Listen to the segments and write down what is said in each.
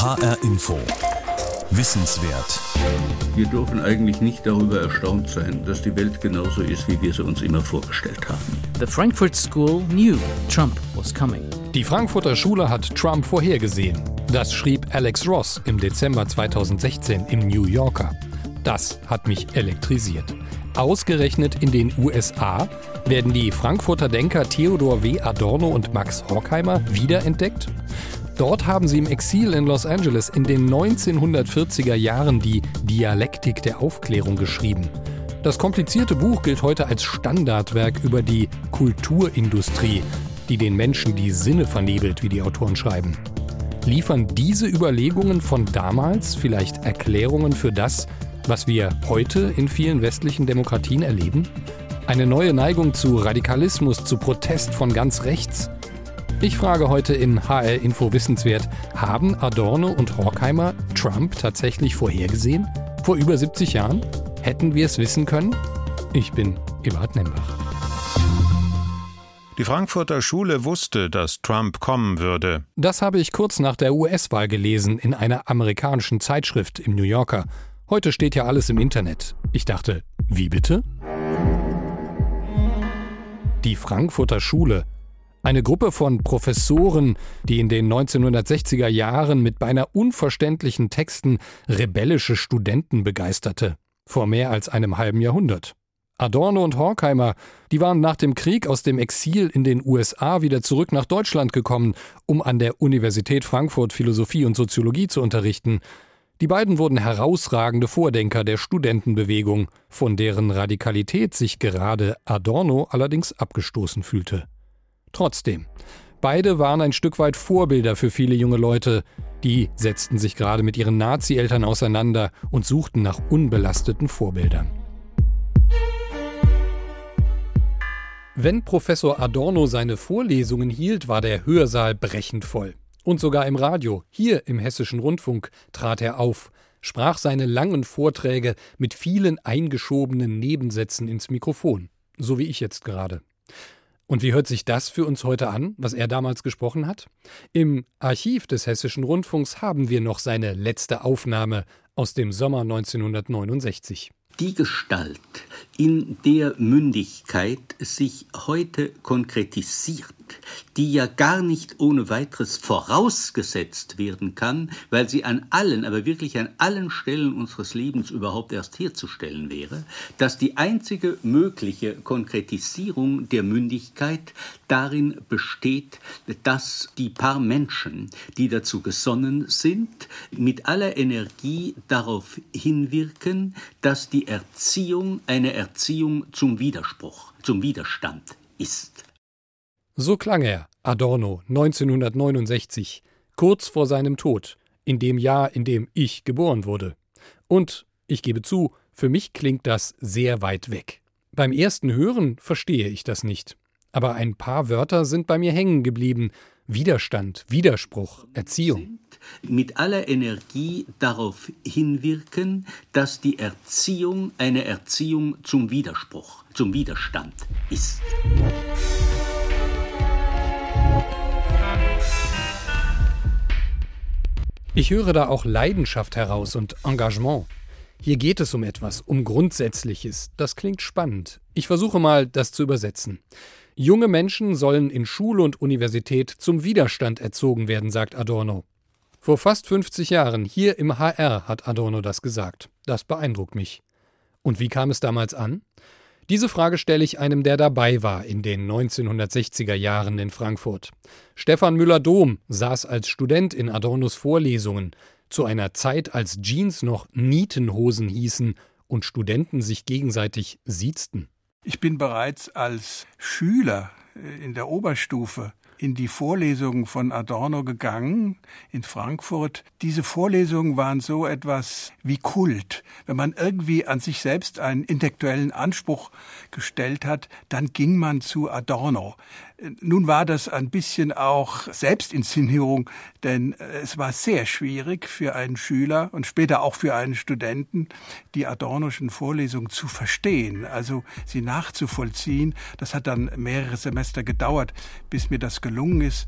HR Info. Wissenswert. Wir dürfen eigentlich nicht darüber erstaunt sein, dass die Welt genauso ist, wie wir sie uns immer vorgestellt haben. The Frankfurt School knew Trump was coming. Die Frankfurter Schule hat Trump vorhergesehen. Das schrieb Alex Ross im Dezember 2016 im New Yorker. Das hat mich elektrisiert. Ausgerechnet in den USA werden die Frankfurter Denker Theodor W. Adorno und Max Horkheimer wiederentdeckt. Dort haben sie im Exil in Los Angeles in den 1940er Jahren die Dialektik der Aufklärung geschrieben. Das komplizierte Buch gilt heute als Standardwerk über die Kulturindustrie, die den Menschen die Sinne vernebelt, wie die Autoren schreiben. Liefern diese Überlegungen von damals vielleicht Erklärungen für das, was wir heute in vielen westlichen Demokratien erleben? Eine neue Neigung zu Radikalismus, zu Protest von ganz rechts? Ich frage heute in HR Info Wissenswert, haben Adorno und Horkheimer Trump tatsächlich vorhergesehen? Vor über 70 Jahren? Hätten wir es wissen können? Ich bin Eberhard Nembach. Die Frankfurter Schule wusste, dass Trump kommen würde. Das habe ich kurz nach der US-Wahl gelesen in einer amerikanischen Zeitschrift im New Yorker. Heute steht ja alles im Internet. Ich dachte, wie bitte? Die Frankfurter Schule. Eine Gruppe von Professoren, die in den 1960er Jahren mit beinahe unverständlichen Texten rebellische Studenten begeisterte. Vor mehr als einem halben Jahrhundert. Adorno und Horkheimer, die waren nach dem Krieg aus dem Exil in den USA wieder zurück nach Deutschland gekommen, um an der Universität Frankfurt Philosophie und Soziologie zu unterrichten. Die beiden wurden herausragende Vordenker der Studentenbewegung, von deren Radikalität sich gerade Adorno allerdings abgestoßen fühlte. Trotzdem, beide waren ein Stück weit Vorbilder für viele junge Leute, die setzten sich gerade mit ihren Nazi-Eltern auseinander und suchten nach unbelasteten Vorbildern. Wenn Professor Adorno seine Vorlesungen hielt, war der Hörsaal brechend voll. Und sogar im Radio, hier im Hessischen Rundfunk, trat er auf, sprach seine langen Vorträge mit vielen eingeschobenen Nebensätzen ins Mikrofon, so wie ich jetzt gerade. Und wie hört sich das für uns heute an, was er damals gesprochen hat? Im Archiv des Hessischen Rundfunks haben wir noch seine letzte Aufnahme aus dem Sommer 1969 die Gestalt, in der Mündigkeit sich heute konkretisiert, die ja gar nicht ohne weiteres vorausgesetzt werden kann, weil sie an allen, aber wirklich an allen Stellen unseres Lebens überhaupt erst herzustellen wäre, dass die einzige mögliche Konkretisierung der Mündigkeit darin besteht, dass die paar Menschen, die dazu gesonnen sind, mit aller Energie darauf hinwirken, dass die Erziehung eine Erziehung zum Widerspruch, zum Widerstand ist. So klang er, Adorno, 1969, kurz vor seinem Tod, in dem Jahr, in dem ich geboren wurde. Und, ich gebe zu, für mich klingt das sehr weit weg. Beim ersten Hören verstehe ich das nicht. Aber ein paar Wörter sind bei mir hängen geblieben. Widerstand, Widerspruch, Erziehung. Mit aller Energie darauf hinwirken, dass die Erziehung eine Erziehung zum Widerspruch, zum Widerstand ist. Ich höre da auch Leidenschaft heraus und Engagement. Hier geht es um etwas, um Grundsätzliches. Das klingt spannend. Ich versuche mal, das zu übersetzen. Junge Menschen sollen in Schule und Universität zum Widerstand erzogen werden, sagt Adorno. Vor fast 50 Jahren hier im HR hat Adorno das gesagt. Das beeindruckt mich. Und wie kam es damals an? Diese Frage stelle ich einem, der dabei war in den 1960er Jahren in Frankfurt. Stefan Müller-Dom saß als Student in Adornos Vorlesungen, zu einer Zeit, als Jeans noch Nietenhosen hießen und Studenten sich gegenseitig siezten. Ich bin bereits als Schüler in der Oberstufe in die Vorlesungen von Adorno gegangen in Frankfurt. Diese Vorlesungen waren so etwas wie Kult. Wenn man irgendwie an sich selbst einen intellektuellen Anspruch gestellt hat, dann ging man zu Adorno. Nun war das ein bisschen auch Selbstinszenierung, denn es war sehr schwierig für einen Schüler und später auch für einen Studenten, die Adornoschen Vorlesungen zu verstehen, also sie nachzuvollziehen. Das hat dann mehrere Semester gedauert, bis mir das gelungen ist.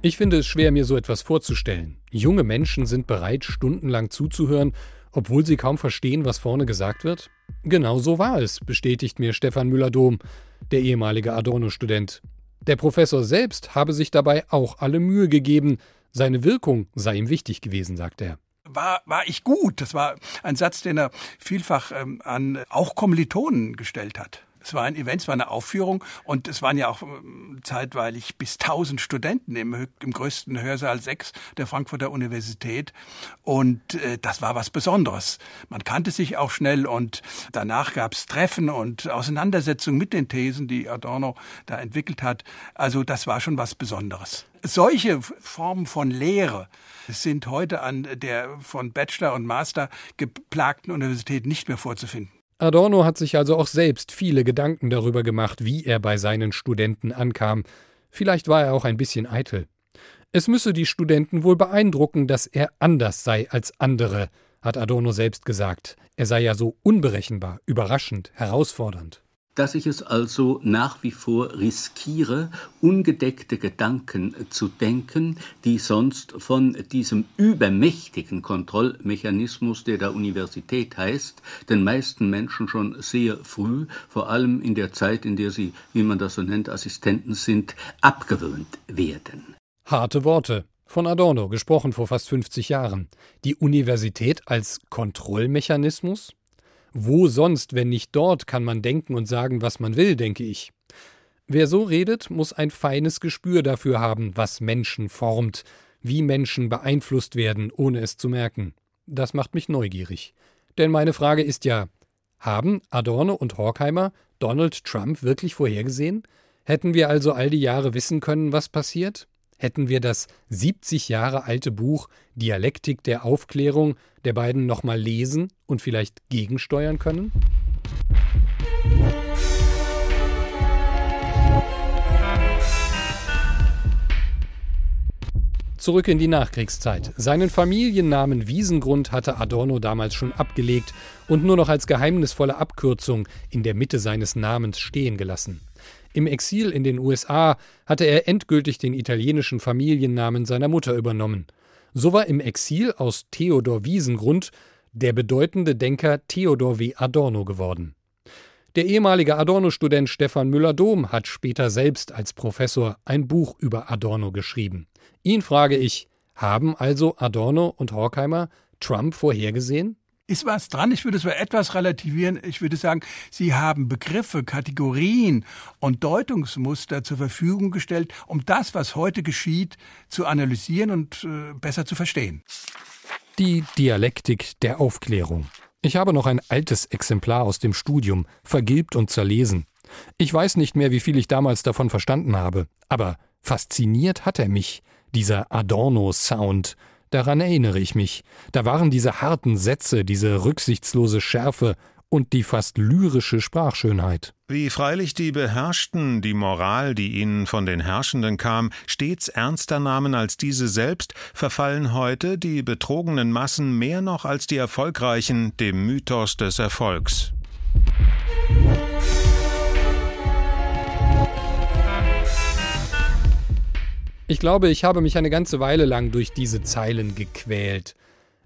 Ich finde es schwer, mir so etwas vorzustellen. Junge Menschen sind bereit, stundenlang zuzuhören, obwohl sie kaum verstehen, was vorne gesagt wird? Genau so war es, bestätigt mir Stefan Müller-Dom, der ehemalige Adorno-Student. Der Professor selbst habe sich dabei auch alle Mühe gegeben, seine Wirkung sei ihm wichtig gewesen, sagt er war, war ich gut. Das war ein Satz, den er vielfach ähm, an auch Kommilitonen gestellt hat. Es war ein Event, es war eine Aufführung und es waren ja auch ähm, zeitweilig bis 1000 Studenten im, im größten Hörsaal 6 der Frankfurter Universität und äh, das war was Besonderes. Man kannte sich auch schnell und danach gab es Treffen und Auseinandersetzungen mit den Thesen, die Adorno da entwickelt hat. Also das war schon was Besonderes. Solche Formen von Lehre sind heute an der von Bachelor und Master geplagten Universität nicht mehr vorzufinden. Adorno hat sich also auch selbst viele Gedanken darüber gemacht, wie er bei seinen Studenten ankam. Vielleicht war er auch ein bisschen eitel. Es müsse die Studenten wohl beeindrucken, dass er anders sei als andere, hat Adorno selbst gesagt. Er sei ja so unberechenbar, überraschend, herausfordernd dass ich es also nach wie vor riskiere, ungedeckte Gedanken zu denken, die sonst von diesem übermächtigen Kontrollmechanismus, der der Universität heißt, den meisten Menschen schon sehr früh, vor allem in der Zeit, in der sie, wie man das so nennt, Assistenten sind, abgewöhnt werden. Harte Worte. Von Adorno, gesprochen vor fast 50 Jahren. Die Universität als Kontrollmechanismus? Wo sonst, wenn nicht dort, kann man denken und sagen, was man will, denke ich. Wer so redet, muss ein feines Gespür dafür haben, was Menschen formt, wie Menschen beeinflusst werden, ohne es zu merken. Das macht mich neugierig. Denn meine Frage ist ja, haben Adorno und Horkheimer Donald Trump wirklich vorhergesehen? Hätten wir also all die Jahre wissen können, was passiert? Hätten wir das 70 Jahre alte Buch Dialektik der Aufklärung der beiden nochmal lesen und vielleicht gegensteuern können? Zurück in die Nachkriegszeit. Seinen Familiennamen Wiesengrund hatte Adorno damals schon abgelegt und nur noch als geheimnisvolle Abkürzung in der Mitte seines Namens stehen gelassen. Im Exil in den USA hatte er endgültig den italienischen Familiennamen seiner Mutter übernommen. So war im Exil aus Theodor Wiesengrund der bedeutende Denker Theodor W. Adorno geworden. Der ehemalige Adorno-Student Stefan Müller-Dom hat später selbst als Professor ein Buch über Adorno geschrieben. Ihn frage ich, haben also Adorno und Horkheimer Trump vorhergesehen? Ist was dran. Ich würde es mal etwas relativieren. Ich würde sagen, Sie haben Begriffe, Kategorien und Deutungsmuster zur Verfügung gestellt, um das, was heute geschieht, zu analysieren und äh, besser zu verstehen. Die Dialektik der Aufklärung. Ich habe noch ein altes Exemplar aus dem Studium, vergilbt und zerlesen. Ich weiß nicht mehr, wie viel ich damals davon verstanden habe, aber fasziniert hat er mich, dieser Adorno-Sound, Daran erinnere ich mich. Da waren diese harten Sätze, diese rücksichtslose Schärfe und die fast lyrische Sprachschönheit. Wie freilich die Beherrschten die Moral, die ihnen von den Herrschenden kam, stets ernster nahmen als diese selbst, verfallen heute die betrogenen Massen mehr noch als die Erfolgreichen dem Mythos des Erfolgs. Ich glaube, ich habe mich eine ganze Weile lang durch diese Zeilen gequält.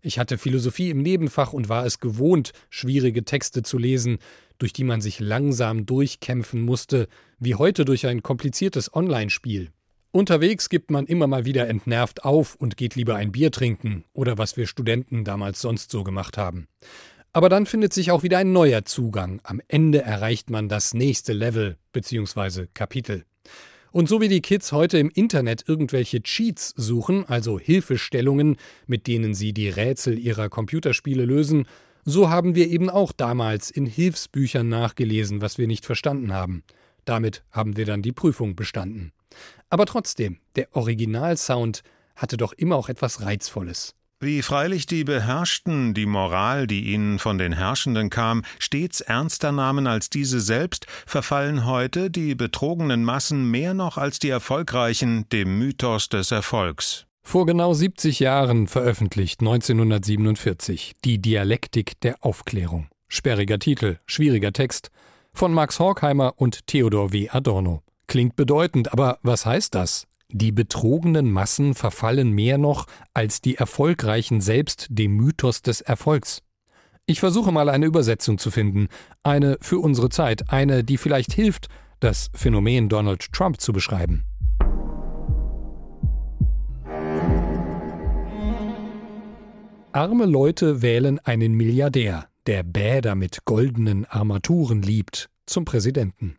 Ich hatte Philosophie im Nebenfach und war es gewohnt, schwierige Texte zu lesen, durch die man sich langsam durchkämpfen musste, wie heute durch ein kompliziertes Online-Spiel. Unterwegs gibt man immer mal wieder entnervt auf und geht lieber ein Bier trinken oder was wir Studenten damals sonst so gemacht haben. Aber dann findet sich auch wieder ein neuer Zugang. Am Ende erreicht man das nächste Level bzw. Kapitel. Und so wie die Kids heute im Internet irgendwelche Cheats suchen, also Hilfestellungen, mit denen sie die Rätsel ihrer Computerspiele lösen, so haben wir eben auch damals in Hilfsbüchern nachgelesen, was wir nicht verstanden haben. Damit haben wir dann die Prüfung bestanden. Aber trotzdem, der Originalsound hatte doch immer auch etwas Reizvolles. Wie freilich die Beherrschten die Moral, die ihnen von den Herrschenden kam, stets ernster nahmen als diese selbst, verfallen heute die betrogenen Massen mehr noch als die Erfolgreichen dem Mythos des Erfolgs. Vor genau 70 Jahren veröffentlicht 1947 Die Dialektik der Aufklärung. Sperriger Titel, schwieriger Text von Max Horkheimer und Theodor W. Adorno. Klingt bedeutend, aber was heißt das? Die betrogenen Massen verfallen mehr noch als die Erfolgreichen selbst dem Mythos des Erfolgs. Ich versuche mal eine Übersetzung zu finden, eine für unsere Zeit, eine, die vielleicht hilft, das Phänomen Donald Trump zu beschreiben. Arme Leute wählen einen Milliardär, der Bäder mit goldenen Armaturen liebt, zum Präsidenten.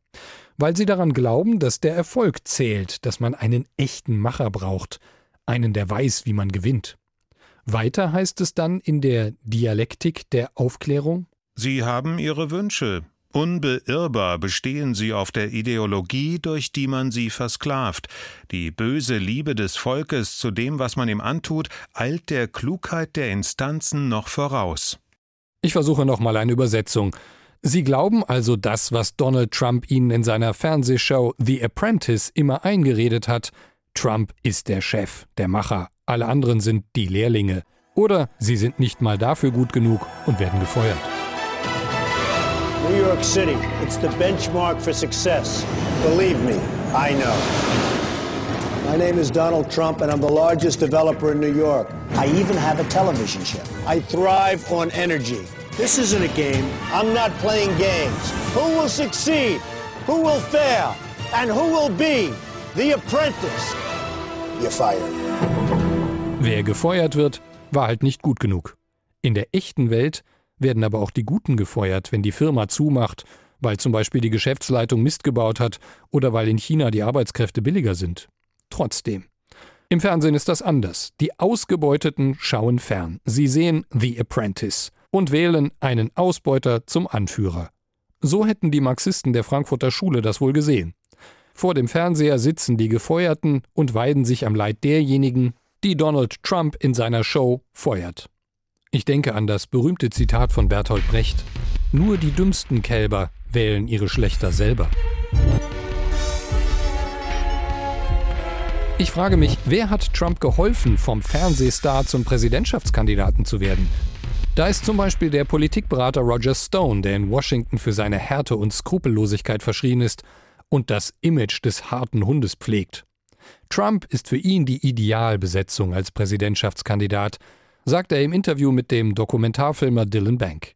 Weil sie daran glauben, dass der Erfolg zählt, dass man einen echten Macher braucht, einen, der weiß, wie man gewinnt. Weiter heißt es dann in der Dialektik der Aufklärung Sie haben Ihre Wünsche. Unbeirrbar bestehen sie auf der Ideologie, durch die man sie versklavt. Die böse Liebe des Volkes zu dem, was man ihm antut, eilt der Klugheit der Instanzen noch voraus. Ich versuche nochmal eine Übersetzung. Sie glauben also das, was Donald Trump Ihnen in seiner Fernsehshow The Apprentice immer eingeredet hat. Trump ist der Chef, der Macher, alle anderen sind die Lehrlinge. Oder Sie sind nicht mal dafür gut genug und werden gefeuert. New York City, it's the benchmark for success. Believe me, I know. My name is Donald Trump, and I'm the largest developer in New York. I even have a television show. I thrive on energy. This isn't a game. I'm not playing games. Who will succeed? Who will fail? And who will be the apprentice? You're fired. Wer gefeuert wird, war halt nicht gut genug. In der echten Welt werden aber auch die Guten gefeuert, wenn die Firma zumacht, weil zum Beispiel die Geschäftsleitung Mist gebaut hat oder weil in China die Arbeitskräfte billiger sind. Trotzdem. Im Fernsehen ist das anders. Die Ausgebeuteten schauen fern. Sie sehen The Apprentice und wählen einen Ausbeuter zum Anführer. So hätten die Marxisten der Frankfurter Schule das wohl gesehen. Vor dem Fernseher sitzen die Gefeuerten und weiden sich am Leid derjenigen, die Donald Trump in seiner Show feuert. Ich denke an das berühmte Zitat von Bertolt Brecht Nur die dümmsten Kälber wählen ihre Schlechter selber. Ich frage mich, wer hat Trump geholfen, vom Fernsehstar zum Präsidentschaftskandidaten zu werden? Da ist zum Beispiel der Politikberater Roger Stone, der in Washington für seine Härte und Skrupellosigkeit verschrien ist und das Image des harten Hundes pflegt. Trump ist für ihn die Idealbesetzung als Präsidentschaftskandidat, sagt er im Interview mit dem Dokumentarfilmer Dylan Bank.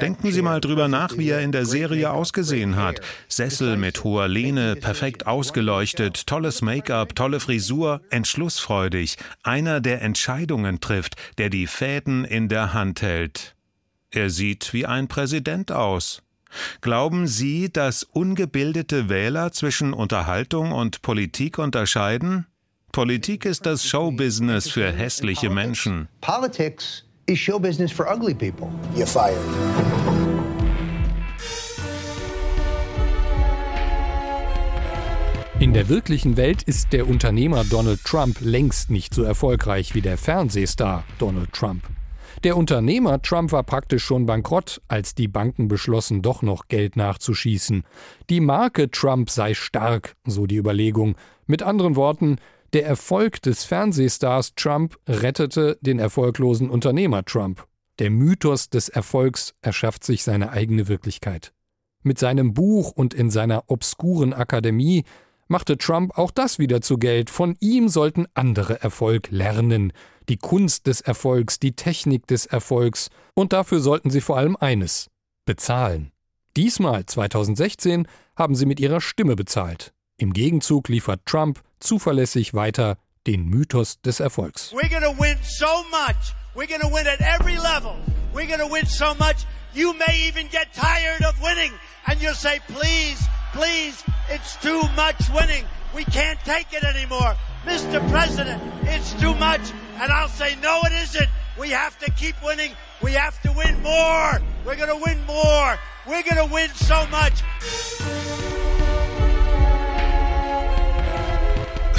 Denken Sie mal drüber nach, wie er in der Serie ausgesehen hat. Sessel mit hoher Lehne, perfekt ausgeleuchtet, tolles Make-up, tolle Frisur, entschlussfreudig. Einer, der Entscheidungen trifft, der die Fäden in der Hand hält. Er sieht wie ein Präsident aus. Glauben Sie, dass ungebildete Wähler zwischen Unterhaltung und Politik unterscheiden? Politik ist das Showbusiness für hässliche Menschen. Politics is show business for ugly people. You're fired. In der wirklichen Welt ist der Unternehmer Donald Trump längst nicht so erfolgreich wie der Fernsehstar Donald Trump. Der Unternehmer Trump war praktisch schon bankrott, als die Banken beschlossen, doch noch Geld nachzuschießen. Die Marke Trump sei stark, so die Überlegung. Mit anderen Worten, der Erfolg des Fernsehstars Trump rettete den erfolglosen Unternehmer Trump. Der Mythos des Erfolgs erschafft sich seine eigene Wirklichkeit. Mit seinem Buch und in seiner obskuren Akademie machte Trump auch das wieder zu Geld. Von ihm sollten andere Erfolg lernen. Die Kunst des Erfolgs, die Technik des Erfolgs. Und dafür sollten sie vor allem eines bezahlen. Diesmal, 2016, haben sie mit ihrer Stimme bezahlt. Im Gegenzug liefert Trump zuverlässig weiter den Mythos des Erfolgs. We're to win so much. We're to win at every level. We're to win so much. You may even get tired of winning and you'll say, please, please, it's too much winning. We can't take it anymore. Mr. President, it's too much. And I'll say, no, it isn't. We have to keep winning. We have to win more. We're to win more. We're to win so much.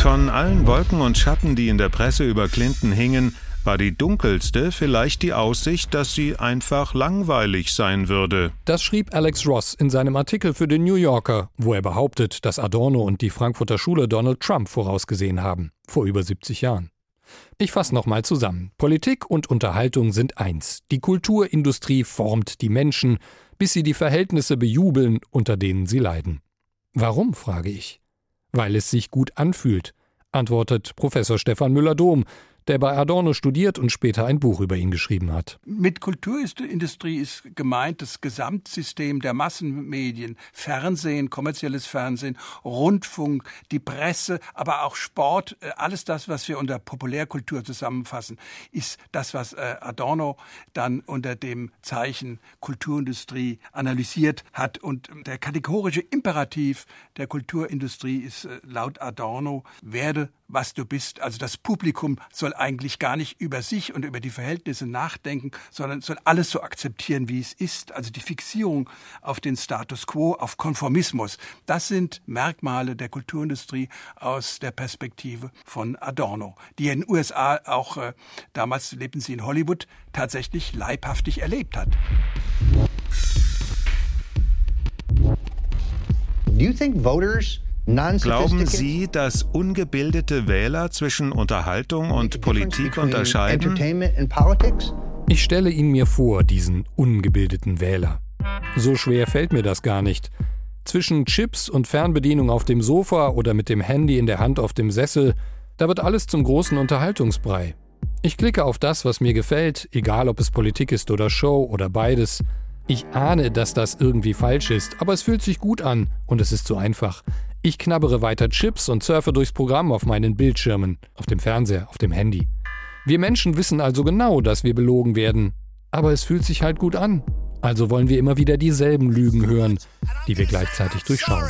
Von allen Wolken und Schatten, die in der Presse über Clinton hingen, war die dunkelste vielleicht die Aussicht, dass sie einfach langweilig sein würde. Das schrieb Alex Ross in seinem Artikel für den New Yorker, wo er behauptet, dass Adorno und die Frankfurter Schule Donald Trump vorausgesehen haben, vor über 70 Jahren. Ich fasse nochmal zusammen. Politik und Unterhaltung sind eins. Die Kulturindustrie formt die Menschen, bis sie die Verhältnisse bejubeln, unter denen sie leiden. Warum, frage ich. Weil es sich gut anfühlt, antwortet Professor Stefan Müller-Dom, der bei Adorno studiert und später ein Buch über ihn geschrieben hat. Mit Kulturindustrie ist gemeint das Gesamtsystem der Massenmedien, Fernsehen, kommerzielles Fernsehen, Rundfunk, die Presse, aber auch Sport, äh, alles das, was wir unter Populärkultur zusammenfassen, ist das, was äh, Adorno dann unter dem Zeichen Kulturindustrie analysiert hat. Und der kategorische Imperativ der Kulturindustrie ist äh, laut Adorno, werde was du bist. Also das Publikum soll eigentlich gar nicht über sich und über die Verhältnisse nachdenken, sondern soll alles so akzeptieren, wie es ist. Also die Fixierung auf den Status quo, auf Konformismus, das sind Merkmale der Kulturindustrie aus der Perspektive von Adorno, die in den USA auch äh, damals lebten sie in Hollywood tatsächlich leibhaftig erlebt hat. Do you think voters Glauben Sie, dass ungebildete Wähler zwischen Unterhaltung und Politik unterscheiden? Ich stelle ihn mir vor, diesen ungebildeten Wähler. So schwer fällt mir das gar nicht. Zwischen Chips und Fernbedienung auf dem Sofa oder mit dem Handy in der Hand auf dem Sessel, da wird alles zum großen Unterhaltungsbrei. Ich klicke auf das, was mir gefällt, egal ob es Politik ist oder Show oder beides. Ich ahne, dass das irgendwie falsch ist, aber es fühlt sich gut an und es ist so einfach. Ich knabbere weiter Chips und surfe durchs Programm auf meinen Bildschirmen, auf dem Fernseher, auf dem Handy. Wir Menschen wissen also genau, dass wir belogen werden. Aber es fühlt sich halt gut an. Also wollen wir immer wieder dieselben Lügen hören, die wir gleichzeitig durchschauen.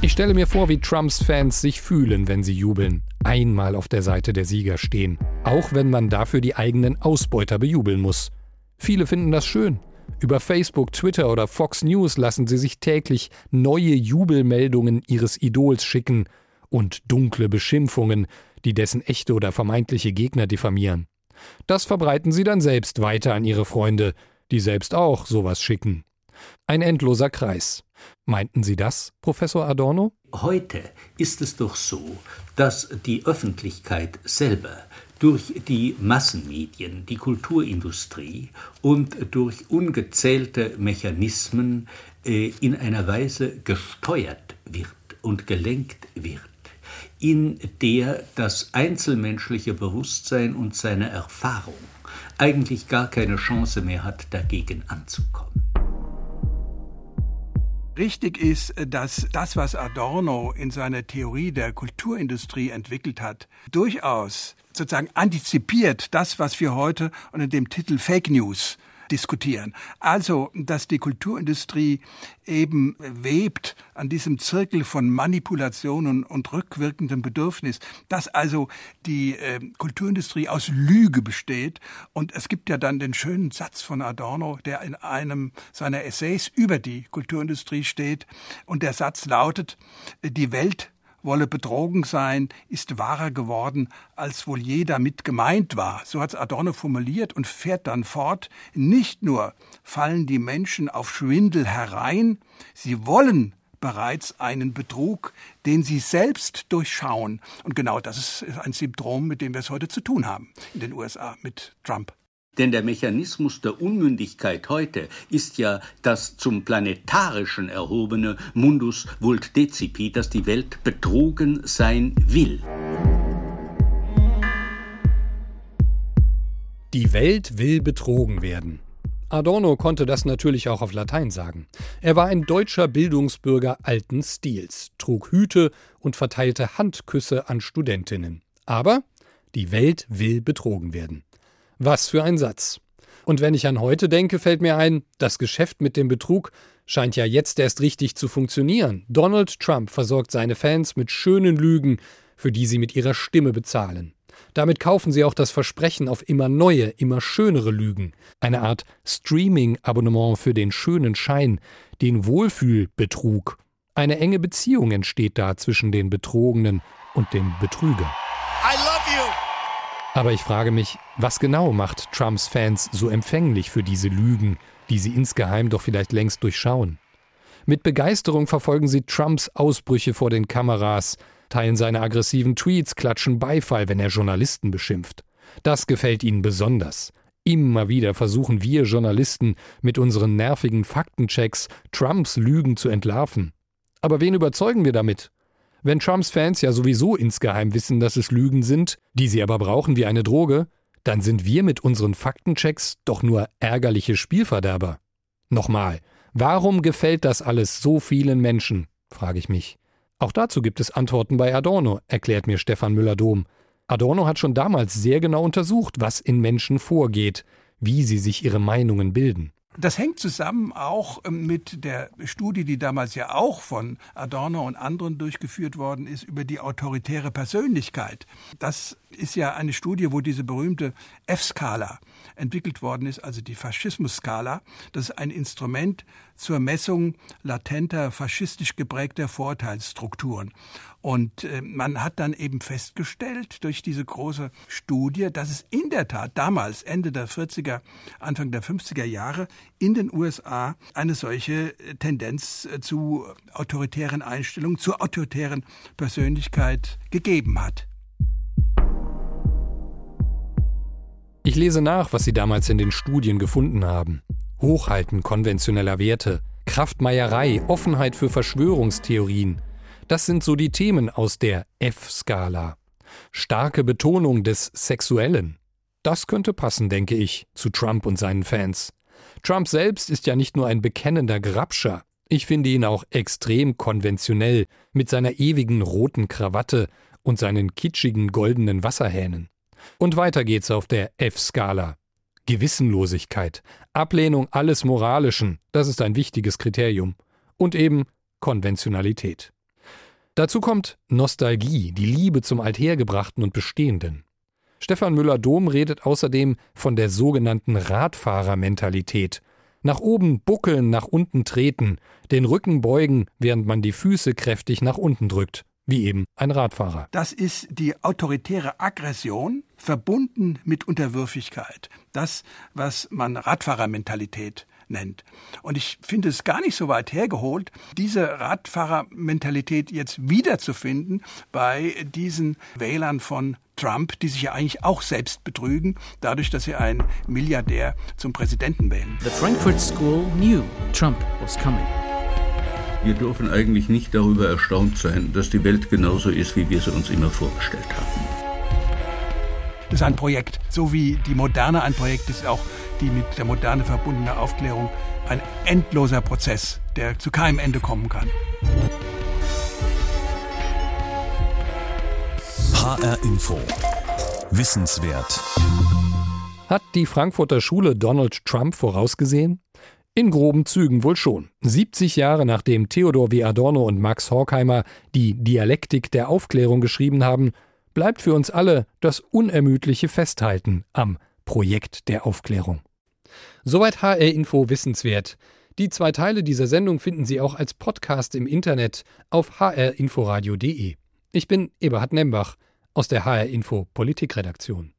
Ich stelle mir vor, wie Trumps Fans sich fühlen, wenn sie jubeln, einmal auf der Seite der Sieger stehen, auch wenn man dafür die eigenen Ausbeuter bejubeln muss. Viele finden das schön. Über Facebook, Twitter oder Fox News lassen sie sich täglich neue Jubelmeldungen ihres Idols schicken und dunkle Beschimpfungen, die dessen echte oder vermeintliche Gegner diffamieren. Das verbreiten sie dann selbst weiter an ihre Freunde, die selbst auch sowas schicken. Ein endloser Kreis. Meinten Sie das, Professor Adorno? Heute ist es doch so, dass die Öffentlichkeit selber durch die Massenmedien, die Kulturindustrie und durch ungezählte Mechanismen äh, in einer Weise gesteuert wird und gelenkt wird, in der das einzelmenschliche Bewusstsein und seine Erfahrung eigentlich gar keine Chance mehr hat, dagegen anzukommen. Richtig ist, dass das, was Adorno in seiner Theorie der Kulturindustrie entwickelt hat, durchaus sozusagen antizipiert das, was wir heute unter dem Titel Fake News diskutieren. Also, dass die Kulturindustrie eben webt an diesem Zirkel von Manipulationen und rückwirkendem Bedürfnis, dass also die äh, Kulturindustrie aus Lüge besteht. Und es gibt ja dann den schönen Satz von Adorno, der in einem seiner Essays über die Kulturindustrie steht. Und der Satz lautet, die Welt wolle betrogen sein, ist wahrer geworden, als wohl je damit gemeint war. So hat Adorno formuliert und fährt dann fort. Nicht nur fallen die Menschen auf Schwindel herein, sie wollen bereits einen Betrug, den sie selbst durchschauen. Und genau das ist ein Symptom, mit dem wir es heute zu tun haben in den USA mit Trump. Denn der Mechanismus der Unmündigkeit heute ist ja das zum Planetarischen erhobene Mundus vult decipi, dass die Welt betrogen sein will. Die Welt will betrogen werden. Adorno konnte das natürlich auch auf Latein sagen. Er war ein deutscher Bildungsbürger alten Stils, trug Hüte und verteilte Handküsse an Studentinnen. Aber die Welt will betrogen werden. Was für ein Satz. Und wenn ich an heute denke, fällt mir ein, das Geschäft mit dem Betrug scheint ja jetzt erst richtig zu funktionieren. Donald Trump versorgt seine Fans mit schönen Lügen, für die sie mit ihrer Stimme bezahlen. Damit kaufen sie auch das Versprechen auf immer neue, immer schönere Lügen. Eine Art Streaming-Abonnement für den schönen Schein, den Wohlfühlbetrug. Eine enge Beziehung entsteht da zwischen den Betrogenen und dem Betrüger. Aber ich frage mich, was genau macht Trumps Fans so empfänglich für diese Lügen, die sie insgeheim doch vielleicht längst durchschauen? Mit Begeisterung verfolgen sie Trumps Ausbrüche vor den Kameras, teilen seine aggressiven Tweets, klatschen Beifall, wenn er Journalisten beschimpft. Das gefällt ihnen besonders. Immer wieder versuchen wir Journalisten mit unseren nervigen Faktenchecks Trumps Lügen zu entlarven. Aber wen überzeugen wir damit? Wenn Trumps Fans ja sowieso insgeheim wissen, dass es Lügen sind, die sie aber brauchen wie eine Droge, dann sind wir mit unseren Faktenchecks doch nur ärgerliche Spielverderber. Nochmal, warum gefällt das alles so vielen Menschen? frage ich mich. Auch dazu gibt es Antworten bei Adorno, erklärt mir Stefan Müller-Dom. Adorno hat schon damals sehr genau untersucht, was in Menschen vorgeht, wie sie sich ihre Meinungen bilden. Das hängt zusammen auch ähm, mit der Studie, die damals ja auch von Adorno und anderen durchgeführt worden ist, über die autoritäre Persönlichkeit. Das ist ja eine Studie, wo diese berühmte F-Skala entwickelt worden ist, also die Faschismus-Skala. Das ist ein Instrument zur Messung latenter, faschistisch geprägter Vorteilsstrukturen. Und äh, man hat dann eben festgestellt durch diese große Studie, dass es in der Tat damals, Ende der 40er, Anfang der 50er Jahre, in den USA eine solche äh, Tendenz äh, zu autoritären Einstellungen, zur autoritären Persönlichkeit gegeben hat. Ich lese nach, was Sie damals in den Studien gefunden haben. Hochhalten konventioneller Werte, Kraftmeierei, Offenheit für Verschwörungstheorien. Das sind so die Themen aus der F-Skala. Starke Betonung des Sexuellen. Das könnte passen, denke ich, zu Trump und seinen Fans. Trump selbst ist ja nicht nur ein bekennender Grabscher. Ich finde ihn auch extrem konventionell, mit seiner ewigen roten Krawatte und seinen kitschigen goldenen Wasserhähnen. Und weiter geht's auf der F-Skala. Gewissenlosigkeit, Ablehnung alles Moralischen, das ist ein wichtiges Kriterium. Und eben Konventionalität. Dazu kommt Nostalgie, die Liebe zum Althergebrachten und Bestehenden. Stefan Müller-Dom redet außerdem von der sogenannten Radfahrermentalität. Nach oben buckeln, nach unten treten, den Rücken beugen, während man die Füße kräftig nach unten drückt wie eben ein Radfahrer. Das ist die autoritäre Aggression verbunden mit Unterwürfigkeit. Das, was man Radfahrermentalität nennt. Und ich finde es gar nicht so weit hergeholt, diese Radfahrermentalität jetzt wiederzufinden bei diesen Wählern von Trump, die sich ja eigentlich auch selbst betrügen, dadurch, dass sie einen Milliardär zum Präsidenten wählen. The Frankfurt School knew Trump was coming. Wir dürfen eigentlich nicht darüber erstaunt sein, dass die Welt genauso ist, wie wir sie uns immer vorgestellt haben. Das ist ein Projekt, so wie die Moderne ein Projekt ist, auch die mit der Moderne verbundene Aufklärung ein endloser Prozess, der zu keinem Ende kommen kann. HR Info. Wissenswert. Hat die Frankfurter Schule Donald Trump vorausgesehen? In groben Zügen wohl schon. 70 Jahre nachdem Theodor W. Adorno und Max Horkheimer die Dialektik der Aufklärung geschrieben haben, bleibt für uns alle das unermüdliche Festhalten am Projekt der Aufklärung. Soweit HR Info Wissenswert. Die zwei Teile dieser Sendung finden Sie auch als Podcast im Internet auf hrinforadio.de. Ich bin Eberhard Nembach aus der HR Info Politikredaktion.